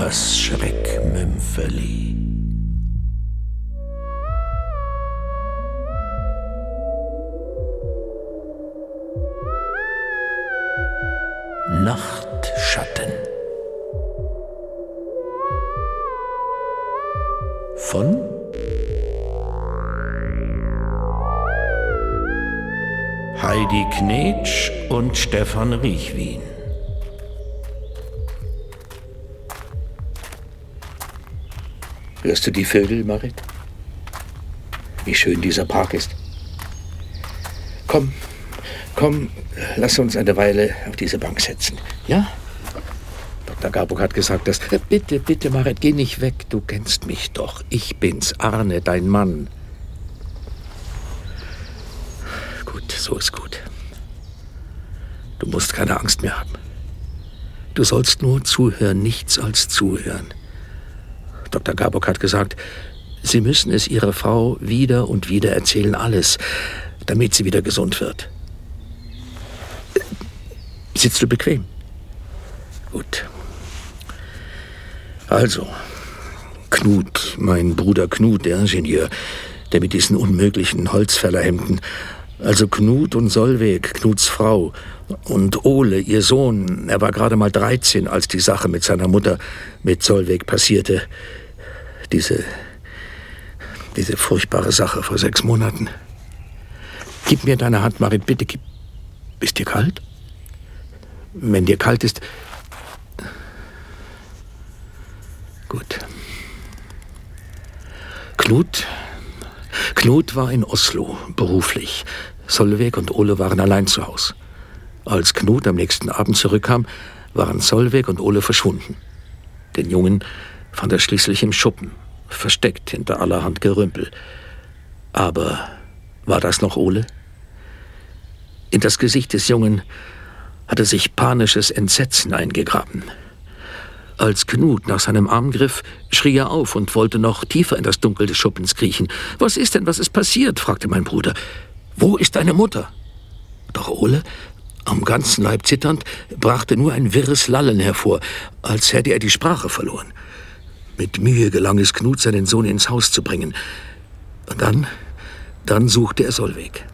das Schreckmümpfeli. Nachtschatten von Heidi Knetsch und Stefan Riechwin. Hörst du die Vögel, Marit? Wie schön dieser Park ist. Komm, komm, lass uns eine Weile auf diese Bank setzen. Ja? Dr. Garbuk hat gesagt, dass. Äh, bitte, bitte, Marit, geh nicht weg. Du kennst mich doch. Ich bin's, Arne, dein Mann. Gut, so ist gut. Du musst keine Angst mehr haben. Du sollst nur zuhören, nichts als zuhören. Dr. Gabok hat gesagt, Sie müssen es Ihrer Frau wieder und wieder erzählen, alles, damit sie wieder gesund wird. Sitzt du bequem? Gut. Also, Knut, mein Bruder Knut, der Ingenieur, der mit diesen unmöglichen Holzfällerhemden, also Knut und Solveig, Knuts Frau, und Ole, ihr Sohn, er war gerade mal 13, als die Sache mit seiner Mutter, mit Solveig passierte. Diese, diese furchtbare Sache vor sechs Monaten. Gib mir deine Hand, Marit, bitte. Gib. Ist dir kalt? Wenn dir kalt ist. Gut. Knut. Knut war in Oslo, beruflich. Solveig und Ole waren allein zu Hause. Als Knut am nächsten Abend zurückkam, waren Solveig und Ole verschwunden. Den Jungen fand er schließlich im Schuppen, versteckt hinter allerhand Gerümpel. Aber war das noch Ole? In das Gesicht des Jungen hatte sich panisches Entsetzen eingegraben. Als Knut nach seinem Arm griff, schrie er auf und wollte noch tiefer in das Dunkel des Schuppens kriechen. Was ist denn, was ist passiert? fragte mein Bruder. Wo ist deine Mutter? Doch Ole am ganzen Leib zitternd, brachte nur ein wirres Lallen hervor, als hätte er die Sprache verloren. Mit Mühe gelang es Knut, seinen Sohn ins Haus zu bringen. Und dann, dann suchte er Solveig.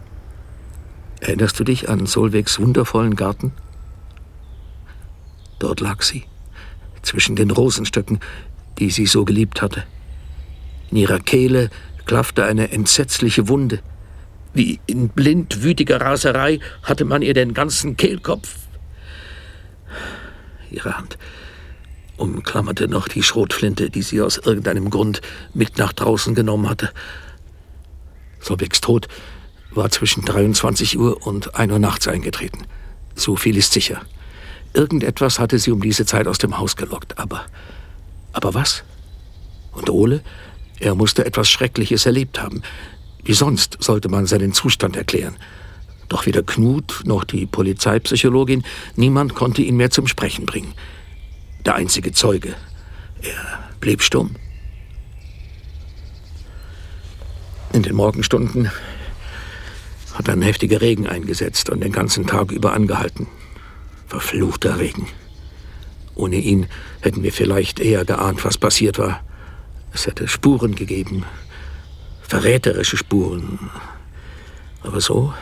Erinnerst du dich an Solveigs wundervollen Garten? Dort lag sie, zwischen den Rosenstöcken, die sie so geliebt hatte. In ihrer Kehle klaffte eine entsetzliche Wunde. Wie in blindwütiger Raserei hatte man ihr den ganzen Kehlkopf. Ihre Hand umklammerte noch die Schrotflinte, die sie aus irgendeinem Grund mit nach draußen genommen hatte. Solbecks Tod war zwischen 23 Uhr und 1 Uhr nachts eingetreten. So viel ist sicher. Irgendetwas hatte sie um diese Zeit aus dem Haus gelockt, aber. Aber was? Und Ole? Er musste etwas Schreckliches erlebt haben. Wie sonst sollte man seinen Zustand erklären? Doch weder Knut noch die Polizeipsychologin, niemand konnte ihn mehr zum Sprechen bringen. Der einzige Zeuge, er blieb stumm. In den Morgenstunden hat ein heftiger Regen eingesetzt und den ganzen Tag über angehalten. Verfluchter Regen. Ohne ihn hätten wir vielleicht eher geahnt, was passiert war. Es hätte Spuren gegeben, verräterische Spuren. Aber so?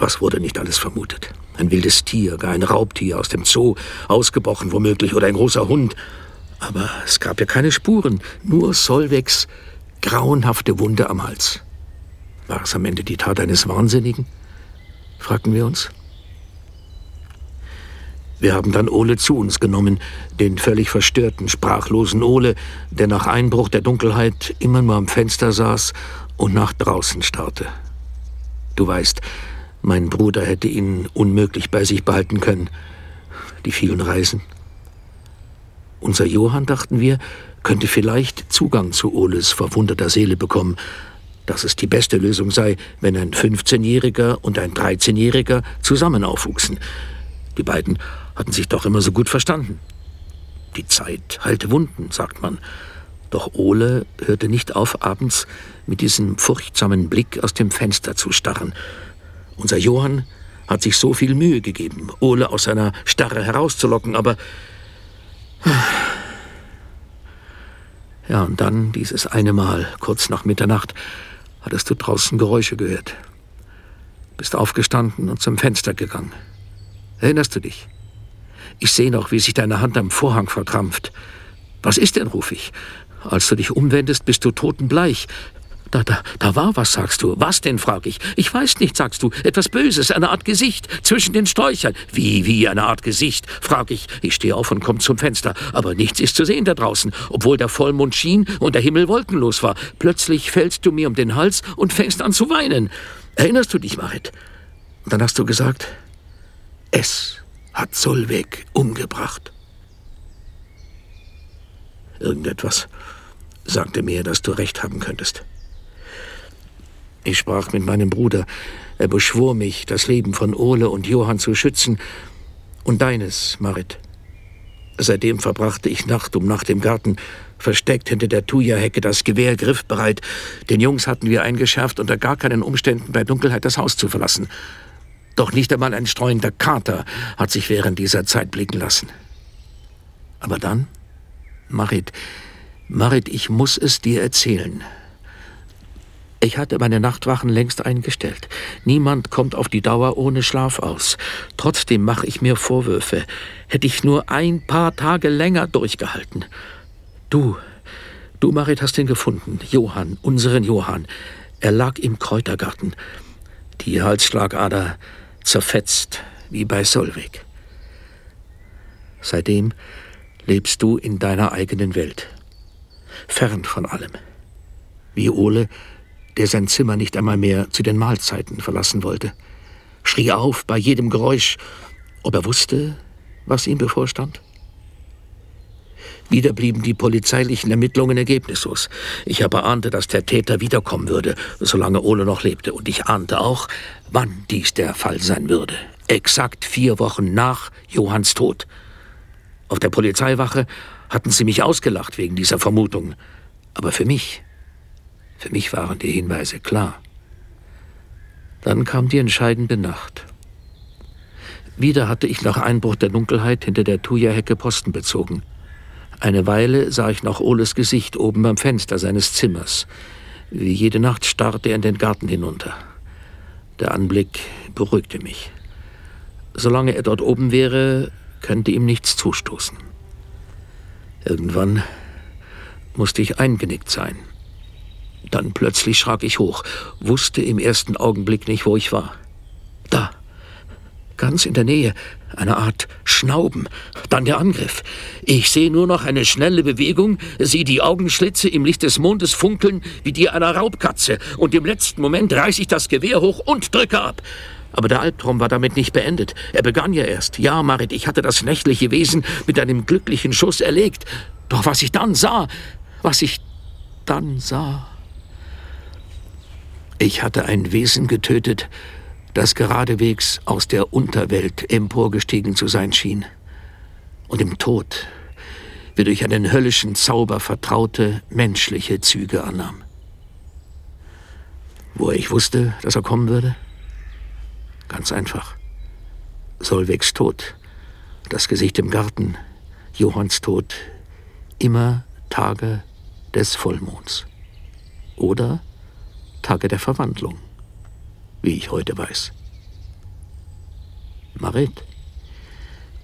Was wurde nicht alles vermutet? Ein wildes Tier, gar ein Raubtier aus dem Zoo, ausgebrochen womöglich, oder ein großer Hund. Aber es gab ja keine Spuren, nur Solvegs grauenhafte Wunde am Hals. War es am Ende die Tat eines Wahnsinnigen? fragten wir uns. Wir haben dann Ole zu uns genommen, den völlig verstörten, sprachlosen Ole, der nach Einbruch der Dunkelheit immer nur am Fenster saß und nach draußen starrte. Du weißt, mein Bruder hätte ihn unmöglich bei sich behalten können. Die vielen Reisen. Unser Johann, dachten wir, könnte vielleicht Zugang zu Oles verwundeter Seele bekommen, dass es die beste Lösung sei, wenn ein 15-Jähriger und ein 13-Jähriger zusammen aufwuchsen. Die beiden hatten sich doch immer so gut verstanden. Die Zeit heilte Wunden, sagt man. Doch Ole hörte nicht auf, abends mit diesem furchtsamen Blick aus dem Fenster zu starren. Unser Johann hat sich so viel Mühe gegeben, Ole aus seiner Starre herauszulocken, aber. Ja, und dann, dieses eine Mal, kurz nach Mitternacht, hattest du draußen Geräusche gehört. Bist aufgestanden und zum Fenster gegangen. Erinnerst du dich? Ich sehe noch, wie sich deine Hand am Vorhang verkrampft. Was ist denn, ruf ich. Als du dich umwendest, bist du totenbleich. Da, da, da war was, sagst du. Was denn, frag ich. Ich weiß nicht, sagst du. Etwas Böses, eine Art Gesicht zwischen den Sträuchern. Wie, wie, eine Art Gesicht, frag ich. Ich stehe auf und komm zum Fenster. Aber nichts ist zu sehen da draußen, obwohl der Vollmond schien und der Himmel wolkenlos war. Plötzlich fällst du mir um den Hals und fängst an zu weinen. Erinnerst du dich, Marit? Und dann hast du gesagt, es hat Solveig umgebracht. Irgendetwas sagte mir, dass du recht haben könntest. Ich sprach mit meinem Bruder. Er beschwor mich, das Leben von Ole und Johann zu schützen und deines, Marit. Seitdem verbrachte ich Nacht um Nacht im Garten, versteckt hinter der Thuja-Hecke, das Gewehr griffbereit. Den Jungs hatten wir eingeschärft, unter gar keinen Umständen bei Dunkelheit das Haus zu verlassen. Doch nicht einmal ein streuender Kater hat sich während dieser Zeit blicken lassen. Aber dann, Marit, Marit, ich muss es dir erzählen. Ich hatte meine Nachtwachen längst eingestellt. Niemand kommt auf die Dauer ohne Schlaf aus. Trotzdem mache ich mir Vorwürfe. Hätte ich nur ein paar Tage länger durchgehalten. Du, du, Marit, hast ihn gefunden. Johann, unseren Johann. Er lag im Kräutergarten. Die Halsschlagader zerfetzt, wie bei Solvig. Seitdem lebst du in deiner eigenen Welt. Fern von allem. Wie Ole der sein Zimmer nicht einmal mehr zu den Mahlzeiten verlassen wollte, schrie auf bei jedem Geräusch, ob er wusste, was ihm bevorstand. Wieder blieben die polizeilichen Ermittlungen ergebnislos. Ich aber ahnte, dass der Täter wiederkommen würde, solange Ole noch lebte. Und ich ahnte auch, wann dies der Fall sein würde. Exakt vier Wochen nach Johanns Tod. Auf der Polizeiwache hatten sie mich ausgelacht wegen dieser Vermutung. Aber für mich für mich waren die Hinweise klar. Dann kam die entscheidende Nacht. Wieder hatte ich nach Einbruch der Dunkelheit hinter der Thuja-Hecke Posten bezogen. Eine Weile sah ich noch Oles Gesicht oben beim Fenster seines Zimmers. Wie jede Nacht starrte er in den Garten hinunter. Der Anblick beruhigte mich. Solange er dort oben wäre, könnte ihm nichts zustoßen. Irgendwann musste ich eingenickt sein. Dann plötzlich schrak ich hoch, wusste im ersten Augenblick nicht, wo ich war. Da, ganz in der Nähe, eine Art Schnauben, dann der Angriff. Ich sehe nur noch eine schnelle Bewegung, sehe die Augenschlitze im Licht des Mondes funkeln wie die einer Raubkatze, und im letzten Moment reiße ich das Gewehr hoch und drücke ab. Aber der Albtraum war damit nicht beendet. Er begann ja erst. Ja, Marit, ich hatte das nächtliche Wesen mit einem glücklichen Schuss erlegt. Doch was ich dann sah, was ich dann sah. Ich hatte ein Wesen getötet, das geradewegs aus der Unterwelt emporgestiegen zu sein schien und im Tod wie durch einen höllischen Zauber vertraute menschliche Züge annahm. Woher ich wusste, dass er kommen würde? Ganz einfach. Solvegs Tod, das Gesicht im Garten, Johanns Tod, immer Tage des Vollmonds. Oder Tage der Verwandlung, wie ich heute weiß. Marit,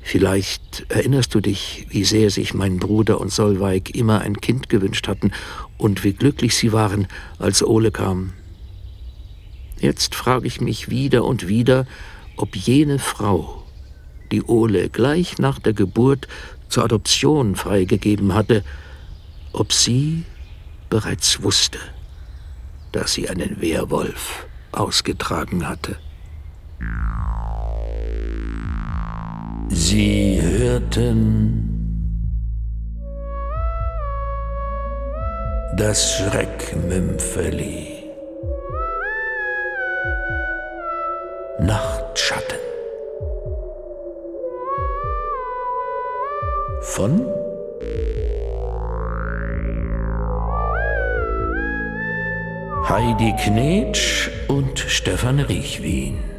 vielleicht erinnerst du dich, wie sehr sich mein Bruder und Solveig immer ein Kind gewünscht hatten und wie glücklich sie waren, als Ole kam. Jetzt frage ich mich wieder und wieder, ob jene Frau, die Ole gleich nach der Geburt zur Adoption freigegeben hatte, ob sie bereits wusste dass sie einen Werwolf ausgetragen hatte. Sie hörten das Schreckmümpfeli. Nachtschatten. Von Heidi Knetsch und Stefan Riechwin.